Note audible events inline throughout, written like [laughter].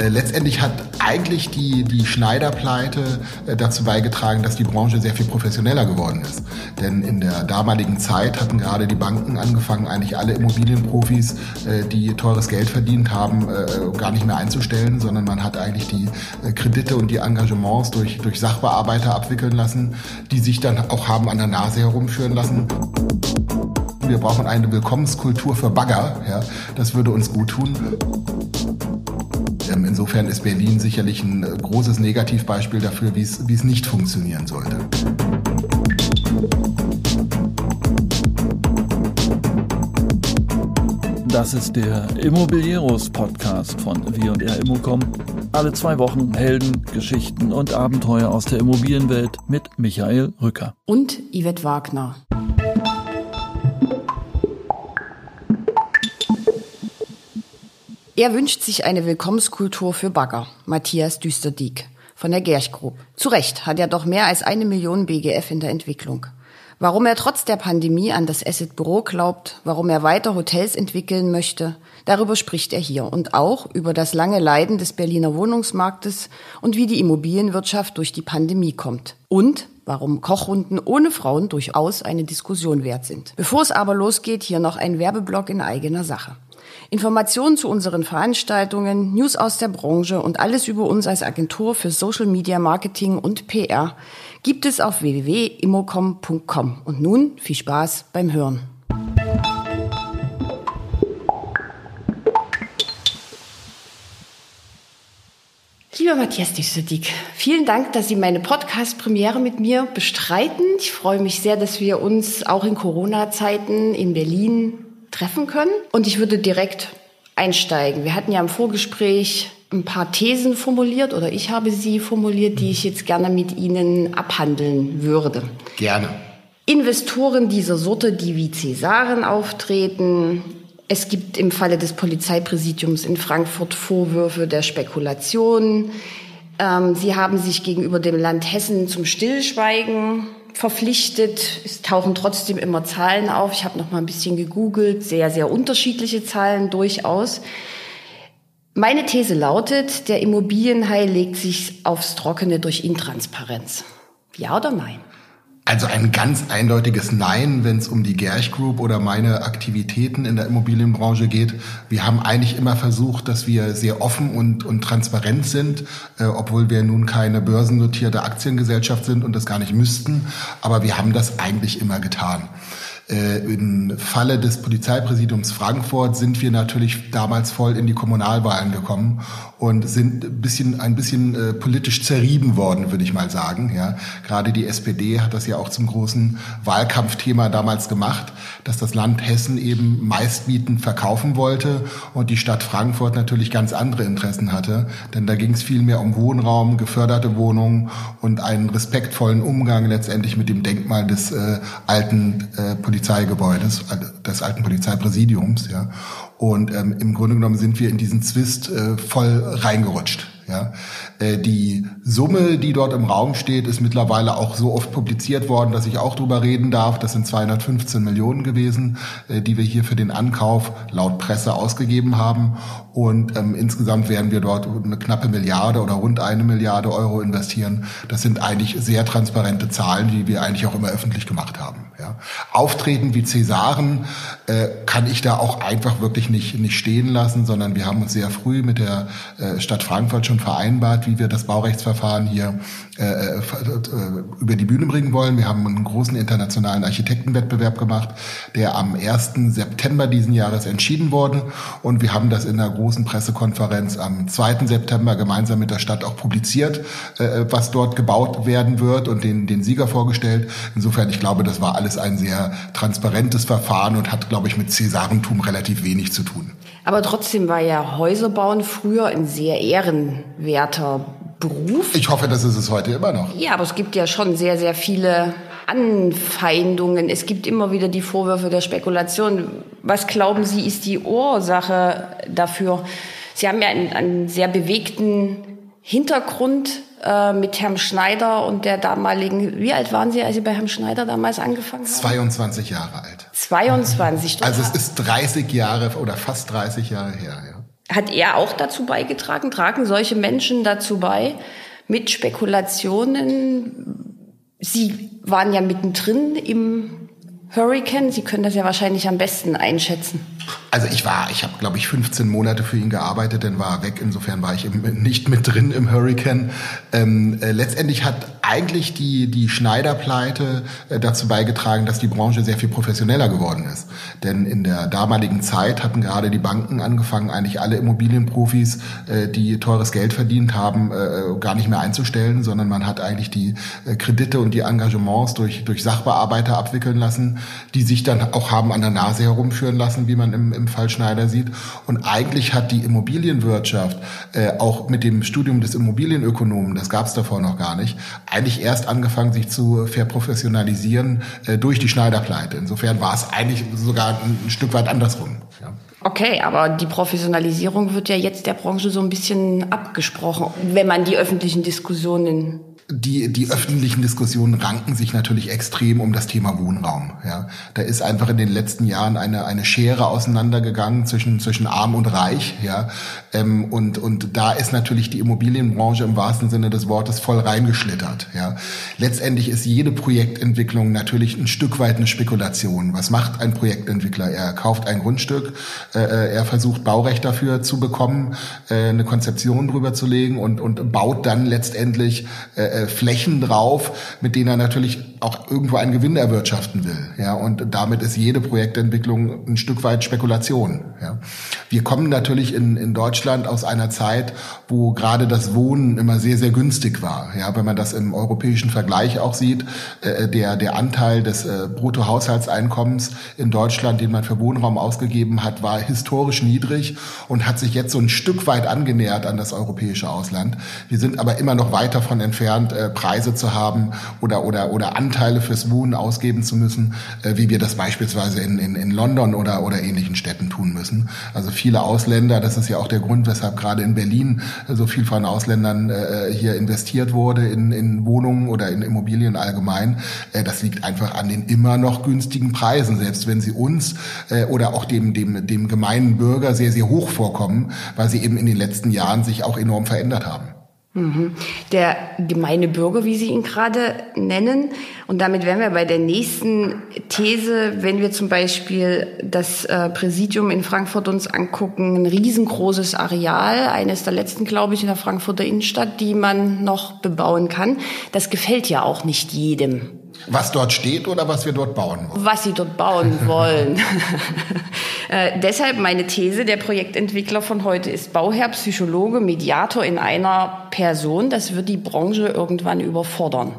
Äh, letztendlich hat eigentlich die, die Schneiderpleite äh, dazu beigetragen, dass die Branche sehr viel professioneller geworden ist. Denn in der damaligen Zeit hatten gerade die Banken angefangen, eigentlich alle Immobilienprofis, äh, die teures Geld verdient haben, gar nicht mehr einzustellen, sondern man hat eigentlich die Kredite und die Engagements durch, durch Sachbearbeiter abwickeln lassen, die sich dann auch haben an der Nase herumführen lassen wir brauchen eine Willkommenskultur für Bagger. Ja, das würde uns gut tun. Ähm, insofern ist Berlin sicherlich ein äh, großes Negativbeispiel dafür, wie es, wie es nicht funktionieren sollte. Das ist der Immobilieros Podcast von W&R Immocom. Alle zwei Wochen Helden, Geschichten und Abenteuer aus der Immobilienwelt mit Michael Rücker. Und Yvette Wagner. Er wünscht sich eine Willkommenskultur für Bagger, Matthias Düsterdieck von der Gerch Group. Zu Recht hat er doch mehr als eine Million BGF in der Entwicklung. Warum er trotz der Pandemie an das Asset Büro glaubt, warum er weiter Hotels entwickeln möchte, darüber spricht er hier und auch über das lange Leiden des Berliner Wohnungsmarktes und wie die Immobilienwirtschaft durch die Pandemie kommt. Und warum Kochrunden ohne Frauen durchaus eine Diskussion wert sind. Bevor es aber losgeht, hier noch ein Werbeblock in eigener Sache. Informationen zu unseren Veranstaltungen, News aus der Branche und alles über uns als Agentur für Social Media Marketing und PR gibt es auf www.immocom.com. Und nun viel Spaß beim Hören. Lieber Matthias Düsseldieck, vielen Dank, dass Sie meine Podcast-Premiere mit mir bestreiten. Ich freue mich sehr, dass wir uns auch in Corona-Zeiten in Berlin treffen können. Und ich würde direkt einsteigen. Wir hatten ja im Vorgespräch ein paar Thesen formuliert oder ich habe sie formuliert, die ich jetzt gerne mit Ihnen abhandeln würde. Gerne. Investoren dieser Sorte, die wie Cäsaren auftreten. Es gibt im Falle des Polizeipräsidiums in Frankfurt Vorwürfe der Spekulation. Ähm, sie haben sich gegenüber dem Land Hessen zum Stillschweigen verpflichtet. Es tauchen trotzdem immer Zahlen auf. Ich habe noch mal ein bisschen gegoogelt, sehr, sehr unterschiedliche Zahlen durchaus. Meine These lautet, der Immobilienhai legt sich aufs Trockene durch Intransparenz. Ja oder nein? Also ein ganz eindeutiges Nein, wenn es um die Gerch Group oder meine Aktivitäten in der Immobilienbranche geht. Wir haben eigentlich immer versucht, dass wir sehr offen und, und transparent sind, äh, obwohl wir nun keine börsennotierte Aktiengesellschaft sind und das gar nicht müssten. Aber wir haben das eigentlich immer getan. Äh, Im Falle des Polizeipräsidiums Frankfurt sind wir natürlich damals voll in die Kommunalwahlen gekommen und sind ein bisschen, ein bisschen äh, politisch zerrieben worden, würde ich mal sagen. Ja, gerade die SPD hat das ja auch zum großen Wahlkampfthema damals gemacht, dass das Land Hessen eben Meistmieten verkaufen wollte und die Stadt Frankfurt natürlich ganz andere Interessen hatte, denn da ging es viel mehr um Wohnraum, geförderte Wohnungen und einen respektvollen Umgang letztendlich mit dem Denkmal des äh, alten äh, Polizeigebäudes, des alten Polizeipräsidiums. Ja. Und ähm, im Grunde genommen sind wir in diesen Zwist äh, voll reingerutscht. Ja. Äh, die Summe, die dort im Raum steht, ist mittlerweile auch so oft publiziert worden, dass ich auch drüber reden darf. Das sind 215 Millionen gewesen, äh, die wir hier für den Ankauf laut Presse ausgegeben haben. Und ähm, insgesamt werden wir dort eine knappe Milliarde oder rund eine Milliarde Euro investieren. Das sind eigentlich sehr transparente Zahlen, die wir eigentlich auch immer öffentlich gemacht haben. Ja. Auftreten wie Cäsaren äh, kann ich da auch einfach wirklich nicht, nicht stehen lassen, sondern wir haben uns sehr früh mit der äh, Stadt Frankfurt schon vereinbart, wie wir das Baurechtsverfahren hier äh, äh, über die Bühne bringen wollen. Wir haben einen großen internationalen Architektenwettbewerb gemacht, der am 1. September diesen Jahres entschieden wurde. Und wir haben das in einer großen Pressekonferenz am 2. September gemeinsam mit der Stadt auch publiziert, äh, was dort gebaut werden wird und den, den Sieger vorgestellt. Insofern, ich glaube, das war alles ein sehr transparentes Verfahren und hat, glaube ich, mit Cäsarentum relativ wenig zu tun. Aber trotzdem war ja Häuserbauen früher ein sehr ehrenwerter Beruf. Ich hoffe, das ist es heute immer noch. Ja, aber es gibt ja schon sehr, sehr viele Anfeindungen. Es gibt immer wieder die Vorwürfe der Spekulation. Was glauben Sie, ist die Ursache dafür? Sie haben ja einen, einen sehr bewegten Hintergrund äh, mit Herrn Schneider und der damaligen, wie alt waren Sie, als Sie bei Herrn Schneider damals angefangen haben? 22 Jahre alt. 22. Also es ist 30 Jahre oder fast 30 Jahre her, ja. Hat er auch dazu beigetragen? Tragen solche Menschen dazu bei, mit Spekulationen? Sie waren ja mittendrin im Hurricane. Sie können das ja wahrscheinlich am besten einschätzen. Also ich war, ich habe glaube ich 15 Monate für ihn gearbeitet, dann war er weg. Insofern war ich im, nicht mit drin im Hurricane. Ähm, äh, letztendlich hat eigentlich die die Schneiderpleite äh, dazu beigetragen, dass die Branche sehr viel professioneller geworden ist. Denn in der damaligen Zeit hatten gerade die Banken angefangen, eigentlich alle Immobilienprofis, äh, die teures Geld verdient haben, äh, gar nicht mehr einzustellen, sondern man hat eigentlich die Kredite und die Engagements durch durch Sachbearbeiter abwickeln lassen, die sich dann auch haben an der Nase herumführen lassen, wie man im, im Fall Schneider sieht. Und eigentlich hat die Immobilienwirtschaft auch mit dem Studium des Immobilienökonomen, das gab es davor noch gar nicht, eigentlich erst angefangen, sich zu verprofessionalisieren äh, durch die Schneiderpleite. Insofern war es eigentlich sogar ein, ein Stück weit andersrum. Ja. Okay, aber die Professionalisierung wird ja jetzt der Branche so ein bisschen abgesprochen, wenn man die öffentlichen Diskussionen die, die öffentlichen Diskussionen ranken sich natürlich extrem um das Thema Wohnraum. Ja. Da ist einfach in den letzten Jahren eine, eine Schere auseinandergegangen zwischen, zwischen arm und reich. Ja. Ähm, und, und da ist natürlich die Immobilienbranche im wahrsten Sinne des Wortes voll reingeschlittert. Ja. Letztendlich ist jede Projektentwicklung natürlich ein Stück weit eine Spekulation. Was macht ein Projektentwickler? Er kauft ein Grundstück, äh, äh er versucht Baurecht dafür zu bekommen, äh, eine Konzeption drüber zu legen und, und baut dann letztendlich äh, äh, Flächen drauf, mit denen er natürlich auch irgendwo einen Gewinn erwirtschaften will. Ja, und damit ist jede Projektentwicklung ein Stück weit Spekulation. Ja. Wir kommen natürlich in, in Deutschland aus einer Zeit, wo gerade das Wohnen immer sehr, sehr günstig war. Ja, wenn man das im europäischen Vergleich auch sieht, äh, der, der Anteil des äh, Bruttohaushaltseinkommens in Deutschland, den man für Wohnraum ausgegeben hat, war historisch niedrig und hat sich jetzt so ein Stück weit angenähert an das europäische Ausland. Wir sind aber immer noch weit davon entfernt, äh, Preise zu haben oder, oder, oder Anteile fürs Wohnen ausgeben zu müssen, äh, wie wir das beispielsweise in, in, in London oder, oder ähnlichen Städten tun müssen. Also viele Ausländer, das ist ja auch der Grund, weshalb gerade in Berlin so viel von Ausländern äh, hier investiert wurde in, in Wohnungen oder in Immobilien allgemein. Äh, das liegt einfach an den immer noch günstigen Preisen, selbst wenn sie uns äh, oder auch dem, dem, dem gemeinen Bürger sehr, sehr hoch vorkommen, weil sie eben in den letzten Jahren sich auch enorm verändert haben. Mhm. Der gemeine Bürger, wie Sie ihn gerade nennen. Und damit wären wir bei der nächsten These, wenn wir zum Beispiel das äh, Präsidium in Frankfurt uns angucken, ein riesengroßes Areal, eines der letzten, glaube ich, in der Frankfurter Innenstadt, die man noch bebauen kann. Das gefällt ja auch nicht jedem. Was dort steht oder was wir dort bauen wollen? Was sie dort bauen [laughs] wollen. [laughs] äh, deshalb meine These, der Projektentwickler von heute ist Bauherr, Psychologe, Mediator in einer Person. Das wird die Branche irgendwann überfordern.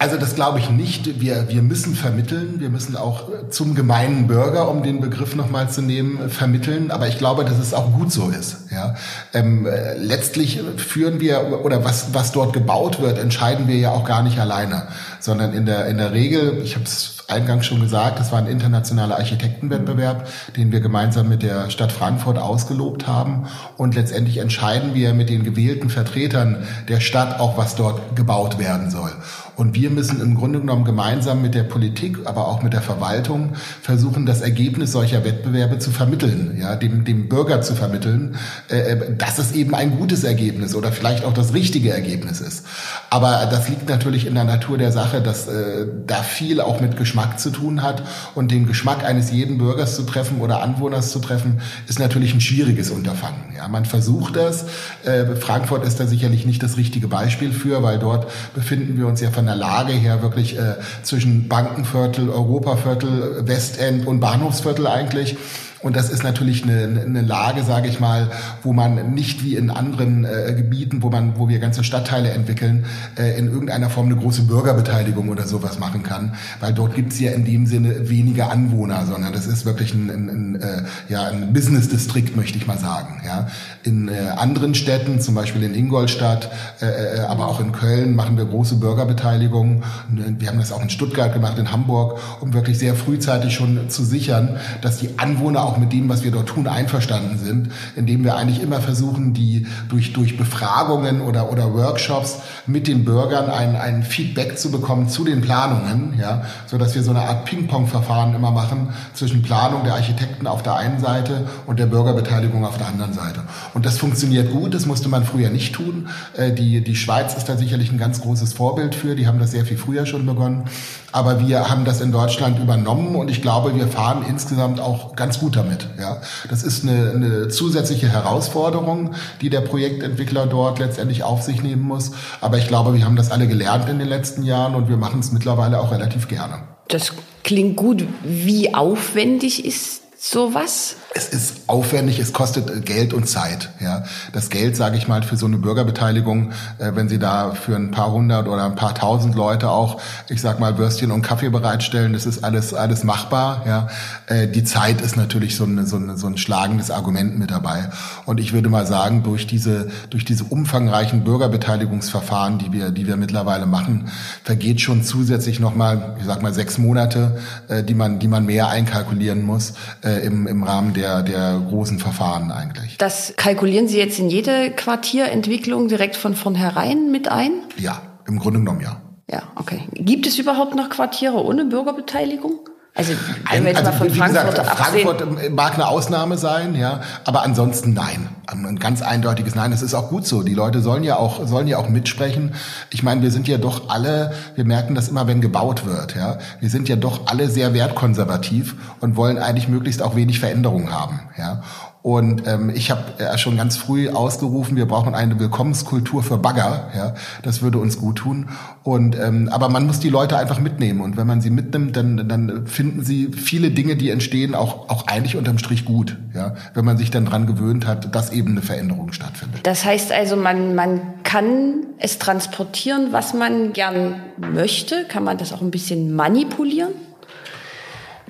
Also das glaube ich nicht. Wir, wir müssen vermitteln. Wir müssen auch zum gemeinen Bürger, um den Begriff nochmal zu nehmen, vermitteln. Aber ich glaube, dass es auch gut so ist. Ja? Ähm, äh, letztlich führen wir, oder was, was dort gebaut wird, entscheiden wir ja auch gar nicht alleine. Sondern in der, in der Regel, ich habe es eingangs schon gesagt, das war ein internationaler Architektenwettbewerb, den wir gemeinsam mit der Stadt Frankfurt ausgelobt haben. Und letztendlich entscheiden wir mit den gewählten Vertretern der Stadt auch, was dort gebaut werden soll. Und wir müssen im Grunde genommen gemeinsam mit der Politik, aber auch mit der Verwaltung versuchen, das Ergebnis solcher Wettbewerbe zu vermitteln, ja, dem, dem Bürger zu vermitteln, äh, äh, dass es eben ein gutes Ergebnis oder vielleicht auch das richtige Ergebnis ist. Aber das liegt natürlich in der Natur der Sache, dass äh, da viel auch mit Geschmack zu tun hat. Und den Geschmack eines jeden Bürgers zu treffen oder Anwohners zu treffen, ist natürlich ein schwieriges Unterfangen. Ja, man versucht das. Äh, Frankfurt ist da sicherlich nicht das richtige Beispiel für, weil dort befinden wir uns ja von der Lage her wirklich äh, zwischen Bankenviertel, Europaviertel, Westend und Bahnhofsviertel eigentlich. Und das ist natürlich eine, eine Lage, sage ich mal, wo man nicht wie in anderen äh, Gebieten, wo man, wo wir ganze Stadtteile entwickeln, äh, in irgendeiner Form eine große Bürgerbeteiligung oder sowas machen kann, weil dort gibt's ja in dem Sinne weniger Anwohner, sondern das ist wirklich ein, ein, ein äh, ja ein Business-Distrikt, möchte ich mal sagen. Ja, in äh, anderen Städten, zum Beispiel in Ingolstadt, äh, äh, aber auch in Köln, machen wir große Bürgerbeteiligung. Wir haben das auch in Stuttgart gemacht, in Hamburg, um wirklich sehr frühzeitig schon zu sichern, dass die Anwohner auch mit dem, was wir dort tun, einverstanden sind, indem wir eigentlich immer versuchen, die durch, durch Befragungen oder, oder Workshops mit den Bürgern ein, ein Feedback zu bekommen zu den Planungen, ja, so dass wir so eine Art Ping-Pong-Verfahren immer machen zwischen Planung der Architekten auf der einen Seite und der Bürgerbeteiligung auf der anderen Seite. Und das funktioniert gut, das musste man früher nicht tun. Äh, die, die Schweiz ist da sicherlich ein ganz großes Vorbild für, die haben das sehr viel früher schon begonnen. Aber wir haben das in Deutschland übernommen und ich glaube, wir fahren insgesamt auch ganz gut damit. Ja, das ist eine, eine zusätzliche Herausforderung, die der Projektentwickler dort letztendlich auf sich nehmen muss. Aber ich glaube, wir haben das alle gelernt in den letzten Jahren und wir machen es mittlerweile auch relativ gerne. Das klingt gut. Wie aufwendig ist sowas? Es ist aufwendig, es kostet Geld und Zeit. Ja, das Geld, sage ich mal, für so eine Bürgerbeteiligung, äh, wenn Sie da für ein paar hundert oder ein paar tausend Leute auch, ich sag mal, Würstchen und Kaffee bereitstellen, das ist alles alles machbar. Ja, äh, die Zeit ist natürlich so, eine, so, eine, so ein schlagendes Argument mit dabei. Und ich würde mal sagen, durch diese durch diese umfangreichen Bürgerbeteiligungsverfahren, die wir die wir mittlerweile machen, vergeht schon zusätzlich noch mal, ich sag mal, sechs Monate, äh, die man die man mehr einkalkulieren muss äh, im, im Rahmen der, der großen Verfahren eigentlich. Das kalkulieren Sie jetzt in jede Quartierentwicklung direkt von vornherein mit ein? Ja, im Grunde genommen ja. Ja, okay. Gibt es überhaupt noch Quartiere ohne Bürgerbeteiligung? Also, wenn wir jetzt also, mal von Frankfurt gesagt, absehen. Frankfurt mag eine Ausnahme sein, ja, aber ansonsten nein. Ein ganz eindeutiges Nein. Das ist auch gut so. Die Leute sollen ja auch sollen ja auch mitsprechen. Ich meine, wir sind ja doch alle, wir merken das immer, wenn gebaut wird, ja. Wir sind ja doch alle sehr wertkonservativ und wollen eigentlich möglichst auch wenig Veränderung haben, ja. Und ähm, ich habe äh, schon ganz früh ausgerufen, wir brauchen eine Willkommenskultur für Bagger. Ja, das würde uns gut tun. Und ähm, aber man muss die Leute einfach mitnehmen. Und wenn man sie mitnimmt, dann dann finden sie viele Dinge, die entstehen, auch auch eigentlich unterm Strich gut. Ja, wenn man sich dann dran gewöhnt hat, dass eben eine Veränderung stattfindet. Das heißt also, man man kann es transportieren, was man gern möchte. Kann man das auch ein bisschen manipulieren?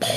Boah.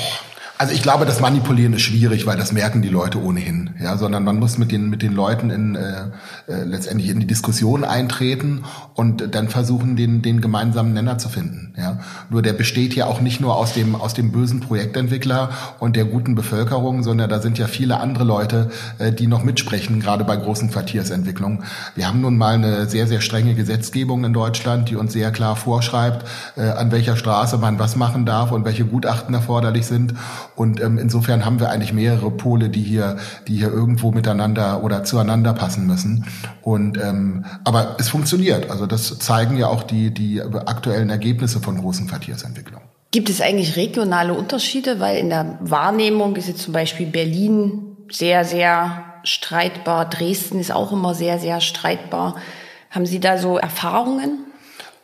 Also ich glaube, das Manipulieren ist schwierig, weil das merken die Leute ohnehin, ja, sondern man muss mit den mit den Leuten in äh, äh, letztendlich in die Diskussion eintreten und dann versuchen, den den gemeinsamen Nenner zu finden, ja. Nur der besteht ja auch nicht nur aus dem aus dem bösen Projektentwickler und der guten Bevölkerung, sondern da sind ja viele andere Leute, äh, die noch mitsprechen, gerade bei großen Quartiersentwicklungen. Wir haben nun mal eine sehr sehr strenge Gesetzgebung in Deutschland, die uns sehr klar vorschreibt, äh, an welcher Straße man was machen darf und welche Gutachten erforderlich sind. Und ähm, insofern haben wir eigentlich mehrere Pole, die hier, die hier irgendwo miteinander oder zueinander passen müssen. Und ähm, aber es funktioniert. Also das zeigen ja auch die die aktuellen Ergebnisse von großen Quartiersentwicklungen. Gibt es eigentlich regionale Unterschiede? Weil in der Wahrnehmung ist jetzt zum Beispiel Berlin sehr, sehr streitbar. Dresden ist auch immer sehr, sehr streitbar. Haben Sie da so Erfahrungen?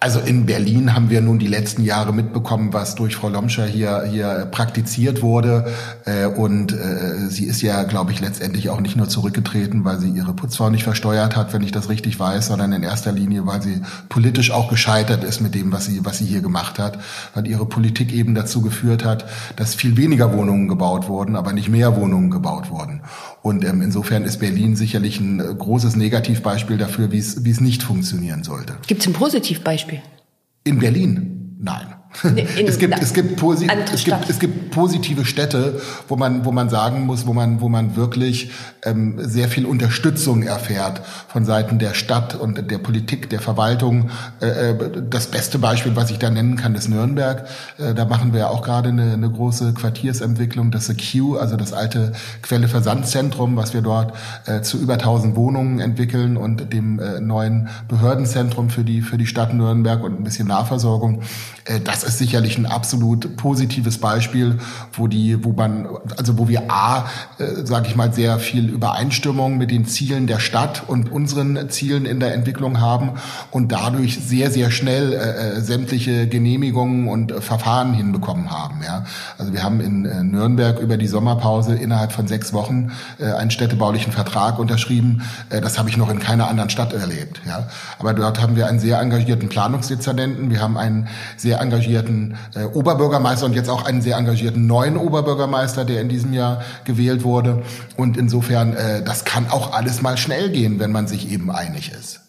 Also in Berlin haben wir nun die letzten Jahre mitbekommen, was durch Frau Lomscher hier hier praktiziert wurde. Äh, und äh, sie ist ja, glaube ich, letztendlich auch nicht nur zurückgetreten, weil sie ihre Putzfrau nicht versteuert hat, wenn ich das richtig weiß, sondern in erster Linie, weil sie politisch auch gescheitert ist mit dem, was sie was sie hier gemacht hat, weil ihre Politik eben dazu geführt hat, dass viel weniger Wohnungen gebaut wurden, aber nicht mehr Wohnungen gebaut wurden. Und ähm, insofern ist Berlin sicherlich ein äh, großes Negativbeispiel dafür, wie es wie es nicht funktionieren sollte. Gibt es ein Positivbeispiel? In Berlin? Nein. In, es gibt, es gibt, es gibt, es gibt positive Städte, wo man, wo man sagen muss, wo man, wo man wirklich ähm, sehr viel Unterstützung erfährt von Seiten der Stadt und der Politik, der Verwaltung. Äh, äh das beste Beispiel, was ich da nennen kann, ist Nürnberg. Äh, da machen wir auch gerade eine, eine große Quartiersentwicklung, das Q, also das alte Quelle-Versandzentrum, was wir dort äh, zu über 1000 Wohnungen entwickeln und dem äh, neuen Behördenzentrum für die, für die Stadt Nürnberg und ein bisschen Nahversorgung. Äh, das das ist sicherlich ein absolut positives Beispiel, wo die, wo man, also wo wir a, äh, sage ich mal, sehr viel Übereinstimmung mit den Zielen der Stadt und unseren Zielen in der Entwicklung haben und dadurch sehr sehr schnell äh, äh sämtliche Genehmigungen und äh, Verfahren hinbekommen haben. Ja, also wir haben in äh, Nürnberg über die Sommerpause innerhalb von sechs Wochen äh, einen städtebaulichen Vertrag unterschrieben. Äh, das habe ich noch in keiner anderen Stadt erlebt. Ja, aber dort haben wir einen sehr engagierten Planungsdezernenten. Wir haben einen sehr engagierten engagierten äh, Oberbürgermeister und jetzt auch einen sehr engagierten neuen Oberbürgermeister, der in diesem Jahr gewählt wurde. Und insofern, äh, das kann auch alles mal schnell gehen, wenn man sich eben einig ist.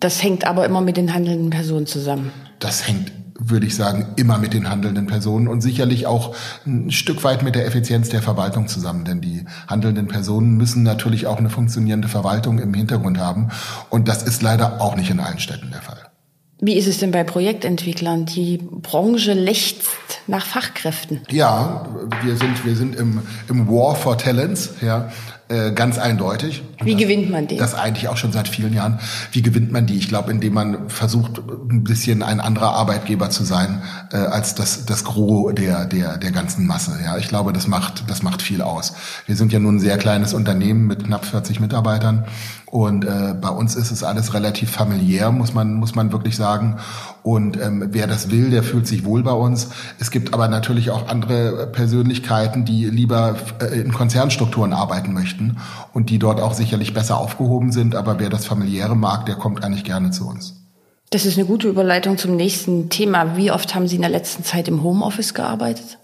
Das hängt aber immer mit den handelnden Personen zusammen. Das hängt würde ich sagen, immer mit den handelnden Personen und sicherlich auch ein Stück weit mit der Effizienz der Verwaltung zusammen. Denn die handelnden Personen müssen natürlich auch eine funktionierende Verwaltung im Hintergrund haben. Und das ist leider auch nicht in allen Städten der Fall. Wie ist es denn bei Projektentwicklern? Die Branche lechzt nach Fachkräften. Ja, wir sind, wir sind im, im War for Talents, ja. Äh, ganz eindeutig. Wie das, gewinnt man die? Das eigentlich auch schon seit vielen Jahren. Wie gewinnt man die? Ich glaube, indem man versucht, ein bisschen ein anderer Arbeitgeber zu sein äh, als das das Gros der der der ganzen Masse. Ja, ich glaube, das macht das macht viel aus. Wir sind ja nun ein sehr kleines Unternehmen mit knapp 40 Mitarbeitern und äh, bei uns ist es alles relativ familiär, muss man, muss man wirklich sagen. Und ähm, wer das will, der fühlt sich wohl bei uns. Es gibt aber natürlich auch andere Persönlichkeiten, die lieber äh, in Konzernstrukturen arbeiten möchten und die dort auch sicherlich besser aufgehoben sind. Aber wer das familiäre mag, der kommt eigentlich gerne zu uns. Das ist eine gute Überleitung zum nächsten Thema. Wie oft haben Sie in der letzten Zeit im Homeoffice gearbeitet?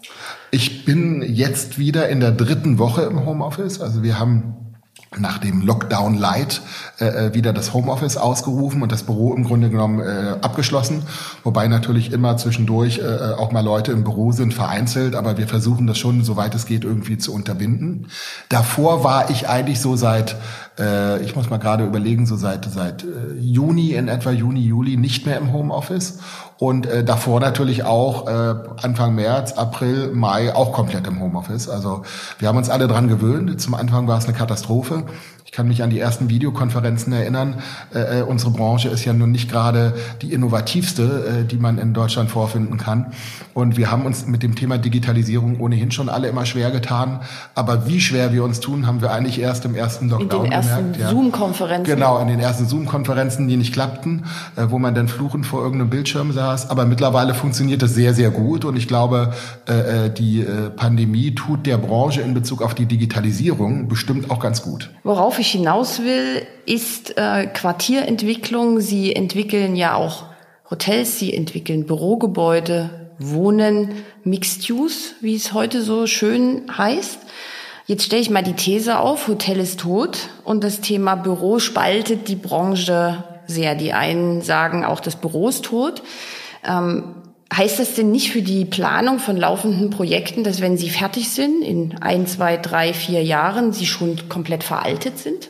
Ich bin jetzt wieder in der dritten Woche im Homeoffice. Also wir haben nach dem Lockdown Light äh, äh, wieder das Homeoffice ausgerufen und das Büro im Grunde genommen äh, abgeschlossen. Wobei natürlich immer zwischendurch äh, äh, auch mal Leute im Büro sind, vereinzelt, aber wir versuchen das schon, soweit es geht, irgendwie zu unterbinden. Davor war ich eigentlich so seit, äh, ich muss mal gerade überlegen, so seit, seit äh, Juni in etwa, Juni, Juli nicht mehr im Homeoffice und äh, davor natürlich auch äh, Anfang März, April, Mai auch komplett im Homeoffice. Also wir haben uns alle dran gewöhnt. Zum Anfang war es eine Katastrophe. Ich kann mich an die ersten Videokonferenzen erinnern. Äh, äh, unsere Branche ist ja nun nicht gerade die innovativste, äh, die man in Deutschland vorfinden kann. Und wir haben uns mit dem Thema Digitalisierung ohnehin schon alle immer schwer getan. Aber wie schwer wir uns tun, haben wir eigentlich erst im ersten Lockdown in den ersten gemerkt. Zoom-Konferenzen. Genau, in den ersten Zoom-Konferenzen, die nicht klappten, äh, wo man dann fluchend vor irgendeinem Bildschirm saß. Aber mittlerweile funktioniert das sehr, sehr gut. Und ich glaube, äh, äh die Pandemie tut der Branche in Bezug auf die Digitalisierung bestimmt auch ganz gut. Worauf ich hinaus will, ist äh, Quartierentwicklung. Sie entwickeln ja auch Hotels, sie entwickeln Bürogebäude, Wohnen, Mixed Use, wie es heute so schön heißt. Jetzt stelle ich mal die These auf, Hotel ist tot und das Thema Büro spaltet die Branche sehr. Die einen sagen auch, das Büro ist tot. Ähm, Heißt das denn nicht für die Planung von laufenden Projekten, dass wenn sie fertig sind, in ein, zwei, drei, vier Jahren, sie schon komplett veraltet sind?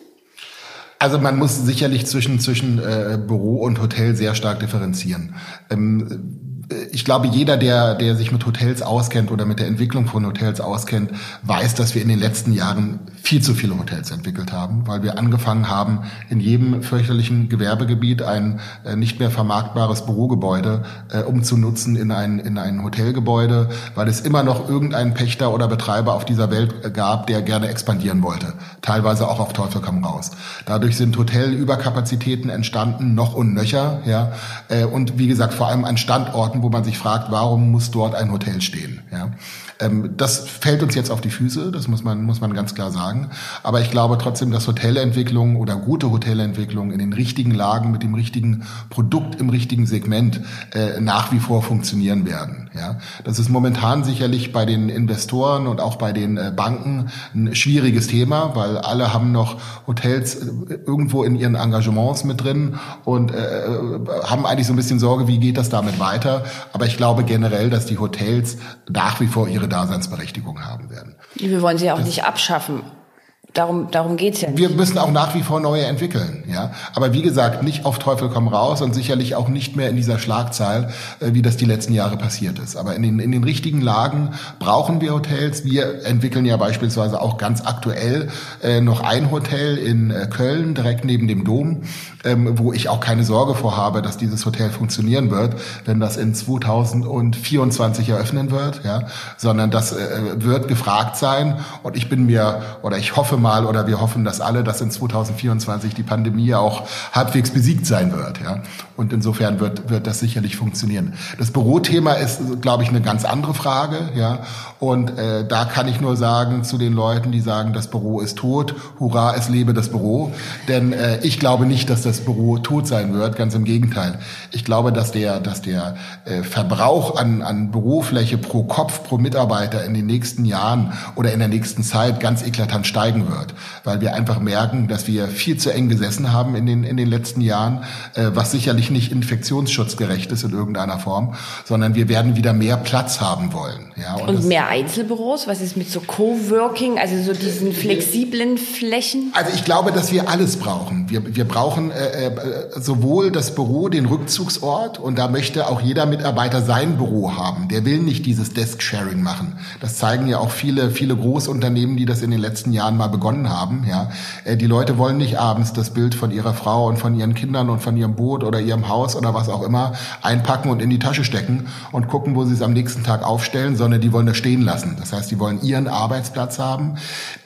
Also man muss sicherlich zwischen, zwischen äh, Büro und Hotel sehr stark differenzieren. Ähm, ich glaube, jeder, der, der sich mit Hotels auskennt oder mit der Entwicklung von Hotels auskennt, weiß, dass wir in den letzten Jahren viel zu viele Hotels entwickelt haben, weil wir angefangen haben, in jedem fürchterlichen Gewerbegebiet ein äh, nicht mehr vermarktbares Bürogebäude äh, umzunutzen in ein, in ein Hotelgebäude, weil es immer noch irgendeinen Pächter oder Betreiber auf dieser Welt äh, gab, der gerne expandieren wollte. Teilweise auch auf Teufel komm raus. Dadurch sind Hotelüberkapazitäten entstanden, noch und nöcher, ja. Äh, und wie gesagt, vor allem an Standorten, Orten, wo man sich fragt, warum muss dort ein Hotel stehen? Ja? Ähm, das fällt uns jetzt auf die Füße, das muss man, muss man ganz klar sagen. Aber ich glaube trotzdem, dass Hotelentwicklung oder gute Hotelentwicklung in den richtigen Lagen mit dem richtigen Produkt im richtigen Segment äh, nach wie vor funktionieren werden. Ja? Das ist momentan sicherlich bei den Investoren und auch bei den äh, Banken ein schwieriges Thema, weil alle haben noch Hotels äh, irgendwo in ihren Engagements mit drin und äh, äh, haben eigentlich so ein bisschen Sorge, wie geht das damit weiter. Aber ich glaube generell, dass die Hotels nach wie vor ihre Daseinsberechtigung haben werden. Wir wollen sie auch das, nicht abschaffen. Darum, darum geht's ja nicht. Wir müssen auch nach wie vor neue entwickeln, ja. Aber wie gesagt, nicht auf Teufel komm raus und sicherlich auch nicht mehr in dieser Schlagzahl, äh, wie das die letzten Jahre passiert ist. Aber in den, in den richtigen Lagen brauchen wir Hotels. Wir entwickeln ja beispielsweise auch ganz aktuell äh, noch ein Hotel in äh, Köln, direkt neben dem Dom, ähm, wo ich auch keine Sorge vor habe, dass dieses Hotel funktionieren wird, wenn das in 2024 eröffnen wird, ja. Sondern das äh, wird gefragt sein und ich bin mir, oder ich hoffe mal oder wir hoffen das alle, dass in 2024 die Pandemie auch halbwegs besiegt sein wird. Ja? Und insofern wird, wird das sicherlich funktionieren. Das Bürothema ist, glaube ich, eine ganz andere Frage. Ja? Und äh, da kann ich nur sagen zu den Leuten, die sagen, das Büro ist tot, hurra, es lebe das Büro. Denn äh, ich glaube nicht, dass das Büro tot sein wird, ganz im Gegenteil. Ich glaube, dass der, dass der äh, Verbrauch an, an Bürofläche pro Kopf, pro Mitarbeiter in den nächsten Jahren oder in der nächsten Zeit ganz eklatant steigen wird, weil wir einfach merken, dass wir viel zu eng gesessen haben in den, in den letzten Jahren, äh, was sicherlich nicht infektionsschutzgerecht ist in irgendeiner Form, sondern wir werden wieder mehr Platz haben wollen. Ja, und, und mehr Einzelbüros? Was ist mit so Coworking, also so diesen flexiblen Flächen? Also ich glaube, dass wir alles brauchen. Wir, wir brauchen äh, äh, sowohl das Büro, den Rückzugsort, und da möchte auch jeder Mitarbeiter sein Büro haben. Der will nicht dieses Desk-Sharing machen. Das zeigen ja auch viele, viele Großunternehmen, die das in den letzten Jahren mal begonnen haben. Ja, äh, die Leute wollen nicht abends das Bild von ihrer Frau und von ihren Kindern und von ihrem Boot oder ihrem Haus oder was auch immer einpacken und in die Tasche stecken und gucken, wo sie es am nächsten Tag aufstellen, sondern die wollen das stehen lassen. Das heißt, die wollen ihren Arbeitsplatz haben.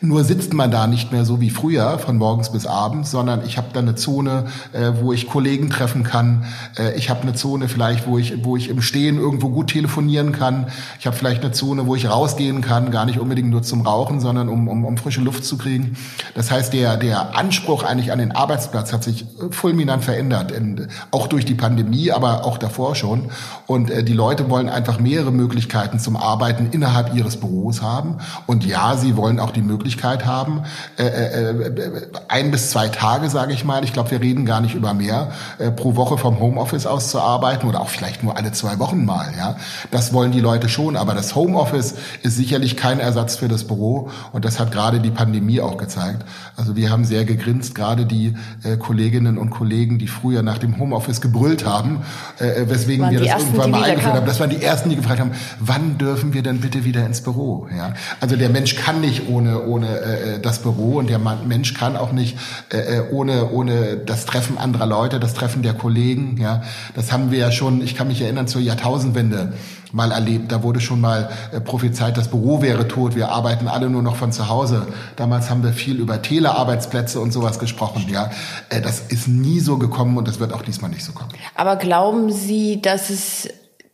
Nur sitzt man da nicht mehr so wie früher von morgens bis abends, sondern ich habe da eine Zone, äh, wo ich Kollegen treffen kann. Äh, ich habe eine Zone vielleicht, wo ich, wo ich im Stehen irgendwo gut telefonieren kann. Ich habe vielleicht eine Zone, wo ich rausgehen kann, gar nicht unbedingt nur zum Rauchen, sondern um, um, um frische Luft zu kriegen. Das heißt, der, der Anspruch eigentlich an den Arbeitsplatz hat sich fulminant verändert, in, auch durch die Pandemie, aber auch davor schon. Und äh, die Leute wollen einfach mehrere Möglichkeiten zum Arbeiten innerhalb ihres Büros haben. Und ja, sie wollen auch die Möglichkeit haben, äh, äh, äh ein bis zwei Tage, sage ich mal, ich glaube, wir reden gar nicht über mehr, äh, pro Woche vom Homeoffice aus zu arbeiten oder auch vielleicht nur alle zwei Wochen mal. Ja, Das wollen die Leute schon, aber das Homeoffice ist sicherlich kein Ersatz für das Büro und das hat gerade die Pandemie auch gezeigt. Also wir haben sehr gegrinst, gerade die äh, Kolleginnen und Kollegen, die früher nach dem Homeoffice gebrüllt haben, äh, äh weswegen wir das ersten, irgendwann mal eingeführt haben. Das waren die ersten, die gefragt haben, wann dürfen wir denn bitte wieder ins Büro? Ja, also der Mensch kann nicht ohne ohne äh, äh das Büro und der Mensch kann auch nicht äh, äh, ohne ohne das Treffen anderer Leute, das Treffen der Kollegen. Ja, das haben wir ja schon. Ich kann mich erinnern zur Jahrtausendwende mal erlebt. Da wurde schon mal äh, prophezeit, das Büro wäre tot. Wir arbeiten alle nur noch von zu Hause. Damals haben wir viel über Telearbeitsplätze und sowas gesprochen. Ja, äh, das ist nie so gekommen und das wird auch diesmal nicht so kommen. Aber glauben Sie, dass es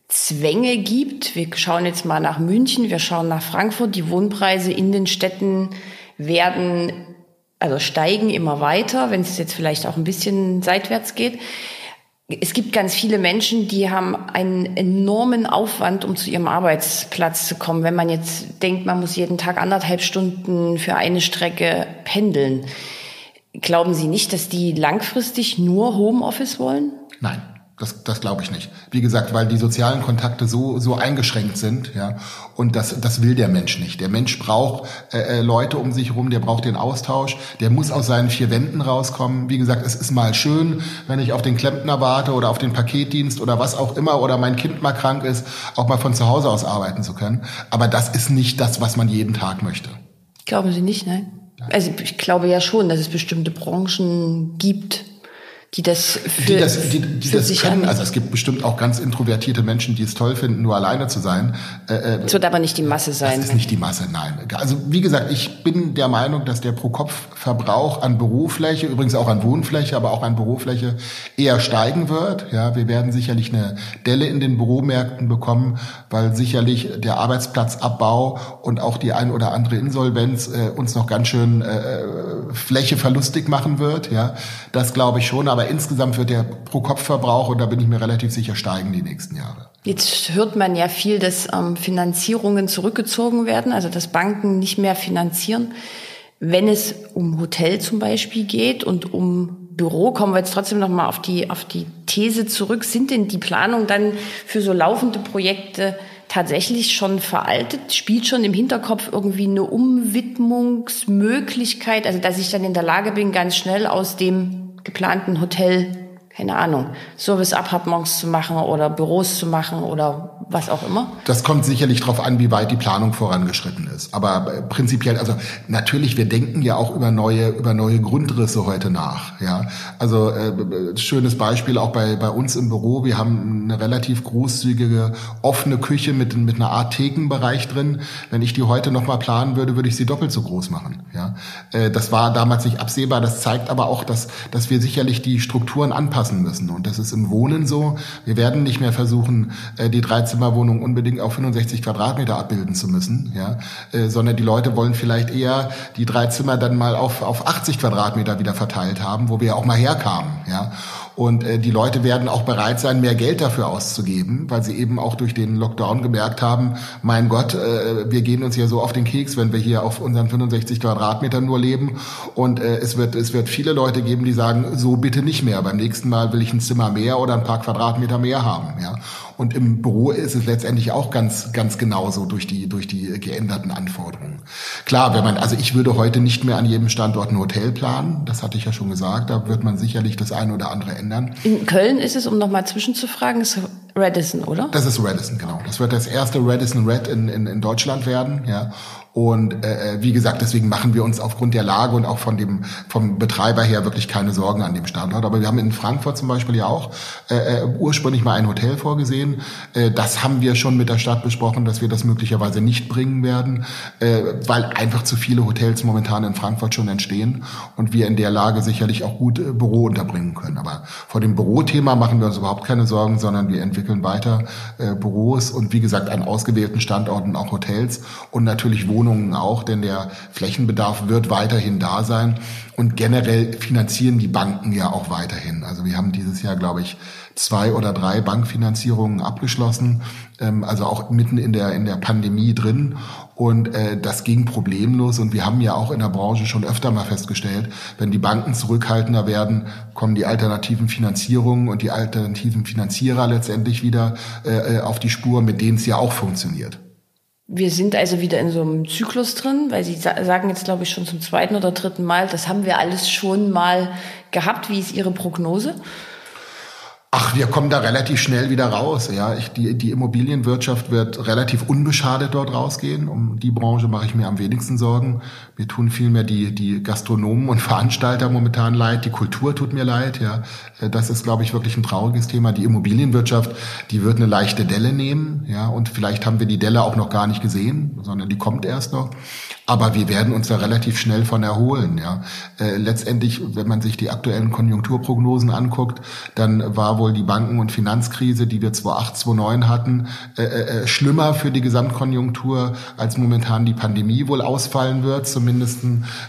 Zwänge gibt? Wir schauen jetzt mal nach München, wir schauen nach Frankfurt. Die Wohnpreise in den Städten werden also steigen immer weiter, wenn es jetzt vielleicht auch ein bisschen seitwärts geht es gibt ganz viele Menschen, die haben einen enormen Aufwand, um zu ihrem Arbeitsplatz zu kommen. Wenn man jetzt denkt, man muss jeden Tag anderthalb Stunden für eine Strecke pendeln. Glauben Sie nicht, dass die langfristig nur Homeoffice wollen? Nein. Das, das glaube ich nicht. Wie gesagt, weil die sozialen Kontakte so, so eingeschränkt sind, ja. Und das, das will der Mensch nicht. Der Mensch braucht äh, äh, Leute um sich herum, der braucht den Austausch, der muss aus seinen vier Wänden rauskommen. Wie gesagt, es ist mal schön, wenn ich auf den Klempner warte oder auf den Paketdienst oder was auch immer oder mein Kind mal krank ist, auch mal von zu Hause aus arbeiten zu können. Aber das ist nicht das, was man jeden Tag möchte. Glauben Sie nicht, nein? Also ich glaube ja schon, dass es bestimmte Branchen gibt, die das für, die das, die, die für das sich können. Also es gibt bestimmt auch ganz introvertierte Menschen, die es toll finden, nur alleine zu sein. Äh, äh, es wird aber nicht die Masse sein. Das ist nicht die Masse, nein. Also wie gesagt, ich bin der Meinung, dass der Pro-Kopf-Verbrauch an Bürofläche, übrigens auch an Wohnfläche, aber auch an Bürofläche eher steigen wird. Ja, wir werden sicherlich eine Delle in den Büromärkten bekommen, weil sicherlich der Arbeitsplatzabbau und auch die ein oder andere Insolvenz äh, uns noch ganz schön äh, äh Fläche verlustig machen wird. Ja, das glaube ich schon. Aber aber insgesamt wird der Pro-Kopf-Verbrauch, und da bin ich mir relativ sicher, steigen die nächsten Jahre. Jetzt hört man ja viel, dass ähm, Finanzierungen zurückgezogen werden, also dass Banken nicht mehr finanzieren. Wenn es um Hotel zum Beispiel geht und um Büro, kommen wir jetzt trotzdem noch mal auf die, auf die These zurück. Sind denn die Planungen dann für so laufende Projekte tatsächlich schon veraltet? Spielt schon im Hinterkopf irgendwie eine Umwidmungsmöglichkeit? Also, dass ich dann in der Lage bin, ganz schnell aus dem geplanten Hotel, keine Ahnung, Service-Appartements zu machen oder Büros zu machen oder was auch immer? Das kommt sicherlich darauf an, wie weit die Planung vorangeschritten ist. Aber äh, prinzipiell, also natürlich, wir denken ja auch über neue, über neue Grundrisse heute nach. Ja, also äh, schönes Beispiel auch bei bei uns im Büro. Wir haben eine relativ großzügige offene Küche mit mit einer Art Thekenbereich drin. Wenn ich die heute noch mal planen würde, würde ich sie doppelt so groß machen. Ja, äh, das war damals nicht absehbar. Das zeigt aber auch, dass dass wir sicherlich die Strukturen anpassen müssen. Und das ist im Wohnen so. Wir werden nicht mehr versuchen, äh, die 13 Dreizimmerwohnung unbedingt auf 65 Quadratmeter abbilden zu müssen, ja, äh, sondern die Leute wollen vielleicht eher die drei Zimmer dann mal auf, auf 80 Quadratmeter wieder verteilt haben, wo wir auch mal herkamen, ja. Und äh, die Leute werden auch bereit sein, mehr Geld dafür auszugeben, weil sie eben auch durch den Lockdown gemerkt haben, mein Gott, äh, wir gehen uns ja so auf den Keks, wenn wir hier auf unseren 65 Quadratmetern nur leben. Und äh, es wird es wird viele Leute geben, die sagen, so bitte nicht mehr. Beim nächsten Mal will ich ein Zimmer mehr oder ein paar Quadratmeter mehr haben. Ja. Und im Büro ist es letztendlich auch ganz, ganz genauso durch die, durch die geänderten Anforderungen. Klar, wenn man, also ich würde heute nicht mehr an jedem Standort ein Hotel planen. Das hatte ich ja schon gesagt. Da wird man sicherlich das eine oder andere ändern. In Köln ist es, um nochmal zwischenzufragen, ist Radisson, oder? Das ist Radisson, genau. Das wird das erste Radisson Red in, in, in Deutschland werden, ja. Und äh, äh, wie gesagt, deswegen machen wir uns aufgrund der Lage und auch von dem vom Betreiber her wirklich keine Sorgen an dem Standort. Aber wir haben in Frankfurt zum Beispiel ja auch äh, äh, ursprünglich mal ein Hotel vorgesehen. Äh, das haben wir schon mit der Stadt besprochen, dass wir das möglicherweise nicht bringen werden, äh, weil einfach zu viele Hotels momentan in Frankfurt schon entstehen und wir in der Lage sicherlich auch gut äh, Büro unterbringen können. Aber vor dem Bürothema machen wir uns überhaupt keine Sorgen, sondern wir entwickeln weiter äh, Büros und wie gesagt an ausgewählten Standorten auch Hotels und natürlich Wohnungen Wohnungen auch, denn der Flächenbedarf wird weiterhin da sein. Und generell finanzieren die Banken ja auch weiterhin. Also wir haben dieses Jahr, glaube ich, zwei oder drei Bankfinanzierungen abgeschlossen, ähm, also auch mitten in der, in der Pandemie drin. Und äh, das ging problemlos. Und wir haben ja auch in der Branche schon öfter mal festgestellt, wenn die Banken zurückhaltender werden, kommen die alternativen Finanzierungen und die alternativen Finanzierer letztendlich wieder äh, äh auf die Spur, mit denen es ja auch funktioniert. Wir sind also wieder in so einem Zyklus drin, weil Sie sagen jetzt, glaube ich, schon zum zweiten oder dritten Mal, das haben wir alles schon mal gehabt. Wie ist Ihre Prognose? Ach, wir kommen da relativ schnell wieder raus. Ja, ich, die, die Immobilienwirtschaft wird relativ unbeschadet dort rausgehen. Um die Branche mache ich mir am wenigsten Sorgen. Mir tun vielmehr die, die Gastronomen und Veranstalter momentan leid. Die Kultur tut mir leid. Ja, das ist, glaube ich, wirklich ein trauriges Thema. Die Immobilienwirtschaft, die wird eine leichte Delle nehmen. Ja, und vielleicht haben wir die Delle auch noch gar nicht gesehen, sondern die kommt erst noch. Aber wir werden uns da relativ schnell von erholen. Ja, äh, letztendlich, wenn man sich die aktuellen Konjunkturprognosen anguckt, dann war wohl die Banken- und Finanzkrise, die wir 2008, 2009 hatten, äh, äh, schlimmer für die Gesamtkonjunktur, als momentan die Pandemie wohl ausfallen wird, zumindest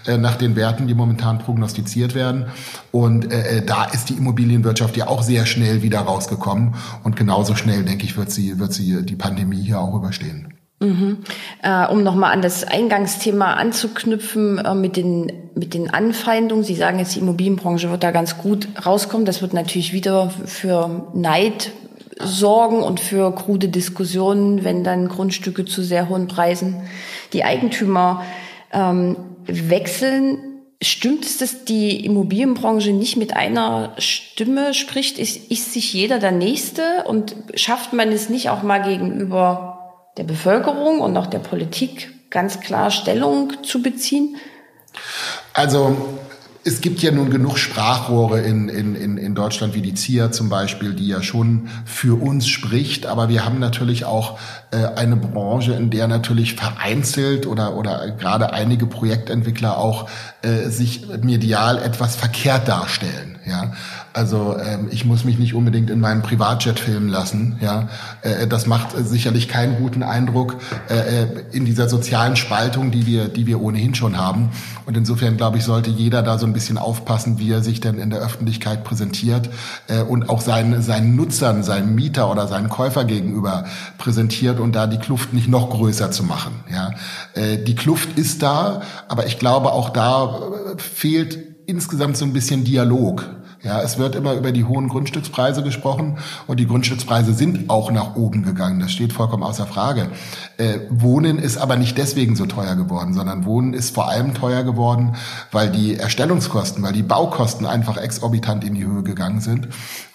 äh, nach den Werten, die momentan prognostiziert werden. Und äh, äh, da ist die Immobilienwirtschaft ja auch sehr schnell wieder rausgekommen. Und genauso schnell, denke ich, wird sie, wird sie die Pandemie hier auch überstehen. Mhm. Äh, um nochmal an das Eingangsthema anzuknüpfen äh, mit, den, mit den Anfeindungen. Sie sagen jetzt, die Immobilienbranche wird da ganz gut rauskommen. Das wird natürlich wieder für Neid sorgen und für krude Diskussionen, wenn dann Grundstücke zu sehr hohen Preisen die Eigentümer ähm, wechseln. Stimmt es, dass die Immobilienbranche nicht mit einer Stimme spricht? Ist, ist sich jeder der Nächste und schafft man es nicht auch mal gegenüber der Bevölkerung und auch der Politik ganz klar Stellung zu beziehen? Also es gibt ja nun genug Sprachrohre in, in, in, Deutschland, wie die ZIA zum Beispiel, die ja schon für uns spricht. Aber wir haben natürlich auch eine Branche, in der natürlich vereinzelt oder, oder gerade einige Projektentwickler auch äh, sich medial etwas verkehrt darstellen. Ja, also ähm, ich muss mich nicht unbedingt in meinem Privatjet filmen lassen. Ja, äh, das macht äh, sicherlich keinen guten Eindruck äh, äh, in dieser sozialen Spaltung, die wir, die wir ohnehin schon haben. Und insofern glaube ich, sollte jeder da so ein bisschen aufpassen, wie er sich denn in der Öffentlichkeit präsentiert äh, und auch seinen seinen Nutzern, seinem Mieter oder seinen Käufer gegenüber präsentiert und da die Kluft nicht noch größer zu machen. Ja, äh, die Kluft ist da, aber ich glaube auch da äh, fehlt insgesamt so ein bisschen Dialog ja, es wird immer über die hohen Grundstückspreise gesprochen und die Grundstückspreise sind auch nach oben gegangen. Das steht vollkommen außer Frage. Äh, Wohnen ist aber nicht deswegen so teuer geworden, sondern Wohnen ist vor allem teuer geworden, weil die Erstellungskosten, weil die Baukosten einfach exorbitant in die Höhe gegangen sind.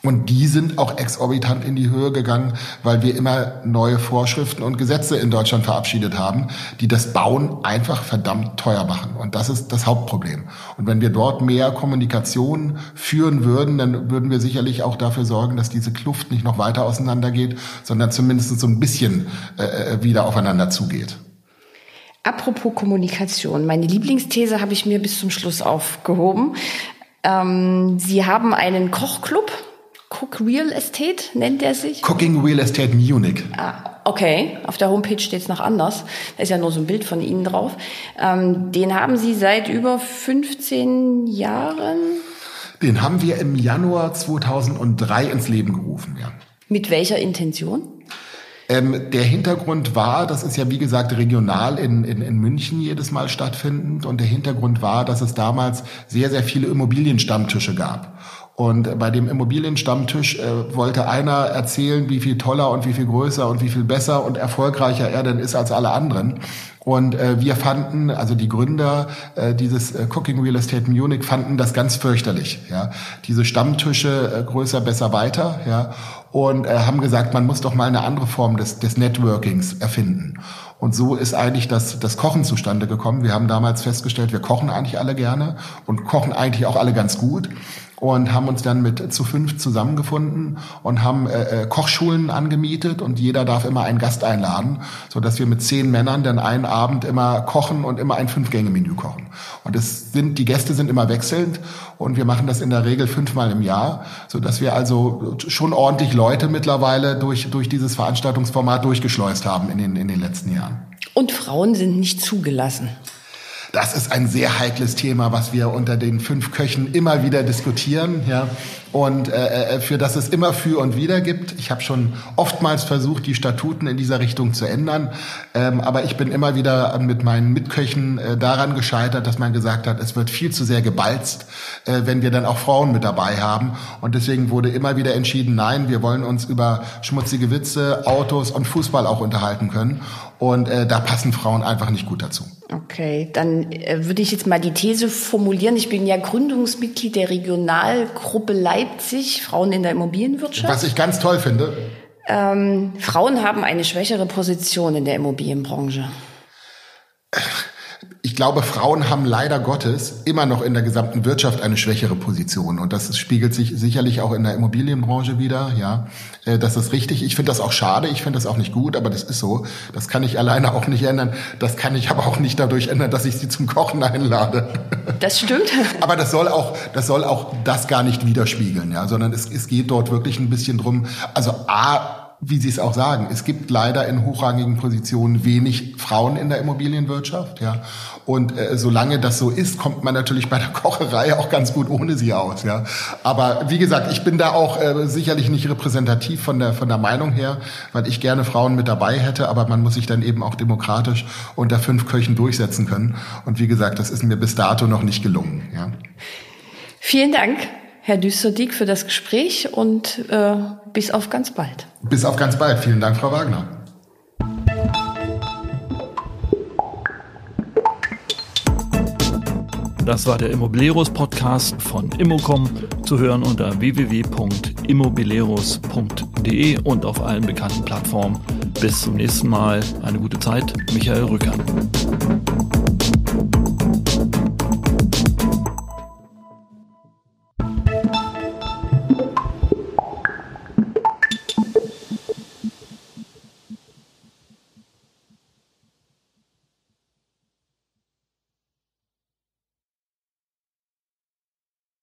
Und die sind auch exorbitant in die Höhe gegangen, weil wir immer neue Vorschriften und Gesetze in Deutschland verabschiedet haben, die das Bauen einfach verdammt teuer machen. Und das ist das Hauptproblem. Und wenn wir dort mehr Kommunikation führen würden, dann würden wir sicherlich auch dafür sorgen, dass diese Kluft nicht noch weiter auseinandergeht, sondern zumindest so ein bisschen äh, äh wieder aufeinander zugeht. Apropos Kommunikation, meine Lieblingsthese habe ich mir bis zum Schluss aufgehoben. Ähm, Sie haben einen Kochclub Cook Real Estate nennt er sich? Cooking Real Estate Munich. Ah, okay, auf der Homepage steht es noch anders. Da ist ja nur so ein Bild von Ihnen drauf. Ähm, den haben Sie seit über 15 Jahren Den haben wir im Januar 2003 ins Leben gerufen, ja. Mit welcher Intention? Ähm, der Hintergrund war, das ist ja wie gesagt regional in, in, in München jedes Mal stattfindend und der Hintergrund war, dass es damals sehr, sehr viele Immobilienstammtische gab. Und bei dem Immobilienstammtisch äh, wollte einer erzählen, wie viel toller und wie viel größer und wie viel besser und erfolgreicher er denn ist als alle anderen. Und äh, wir fanden, also die Gründer äh, dieses äh, Cooking Real Estate Munich fanden das ganz fürchterlich. Ja, diese Stammtische äh, größer, besser, weiter. Ja, und äh, haben gesagt, man muss doch mal eine andere Form des, des Networkings erfinden. Und so ist eigentlich das, das Kochen zustande gekommen. Wir haben damals festgestellt, wir kochen eigentlich alle gerne und kochen eigentlich auch alle ganz gut und haben uns dann mit zu fünf zusammengefunden und haben äh, äh, Kochschulen angemietet und jeder darf immer einen Gast einladen, so dass wir mit zehn Männern dann einen Abend immer kochen und immer ein Fünf-Gänge-Menü kochen. Und es sind die Gäste sind immer wechselnd und wir machen das in der Regel fünfmal im Jahr, so dass wir also schon ordentlich Leute mittlerweile durch durch dieses Veranstaltungsformat durchgeschleust haben in den in den letzten Jahren. Und Frauen sind nicht zugelassen. Das ist ein sehr heikles Thema, was wir unter den fünf Köchen immer wieder diskutieren, ja. Und äh, äh, für das es immer für und wieder gibt. Ich habe schon oftmals versucht, die Statuten in dieser Richtung zu ändern, ähm, aber ich bin immer wieder mit meinen Mitköchen äh, daran gescheitert, dass man gesagt hat, es wird viel zu sehr gebalzt, äh, wenn wir dann auch Frauen mit dabei haben. Und deswegen wurde immer wieder entschieden, nein, wir wollen uns über schmutzige Witze, Autos und Fußball auch unterhalten können. Und äh, da passen Frauen einfach nicht gut dazu. Okay, dann äh, würde ich jetzt mal die These formulieren. Ich bin ja Gründungsmitglied der Regionalgruppe Leipzig, Frauen in der Immobilienwirtschaft. Was ich ganz toll finde. Ähm, Frauen haben eine schwächere Position in der Immobilienbranche. [laughs] ich glaube, Frauen haben leider Gottes immer noch in der gesamten Wirtschaft eine schwächere Position. Und das spiegelt sich sicherlich auch in der Immobilienbranche wieder. Ja, äh, das ist richtig. Ich finde das auch schade. Ich finde das auch nicht gut, aber das ist so. Das kann ich alleine auch nicht ändern. Das kann ich aber auch nicht dadurch ändern, dass ich sie zum Kochen einlade. [laughs] Das stimmt. aber das soll auch, das soll auch das gar nicht widerspiegeln, ja, sondern es, es geht dort wirklich ein bisschen drum. Also A, wie Sie es auch sagen, es gibt leider in hochrangigen Positionen wenig Frauen in der Immobilienwirtschaft, ja. Und äh, solange das so ist, kommt man natürlich bei der [laughs] Kocherei auch ganz gut ohne sie aus, ja. Aber wie gesagt, ich bin da auch äh, sicherlich nicht repräsentativ von der von der Meinung her, weil ich gerne Frauen mit dabei hätte, aber man muss sich dann eben auch demokratisch unter fünf Köchen durchsetzen können. Und wie gesagt, das ist mir bis dato noch nicht gelungen, ja. Vielen Dank. Herr Düsterdiek, für das Gespräch und äh, bis auf ganz bald. Bis auf ganz bald. Vielen Dank, Frau Wagner. Das war der Immobilieros Podcast von Immocom, zu hören unter www.immobilieros.de und auf allen bekannten Plattformen. Bis zum nächsten Mal. Eine gute Zeit. Michael Rücker.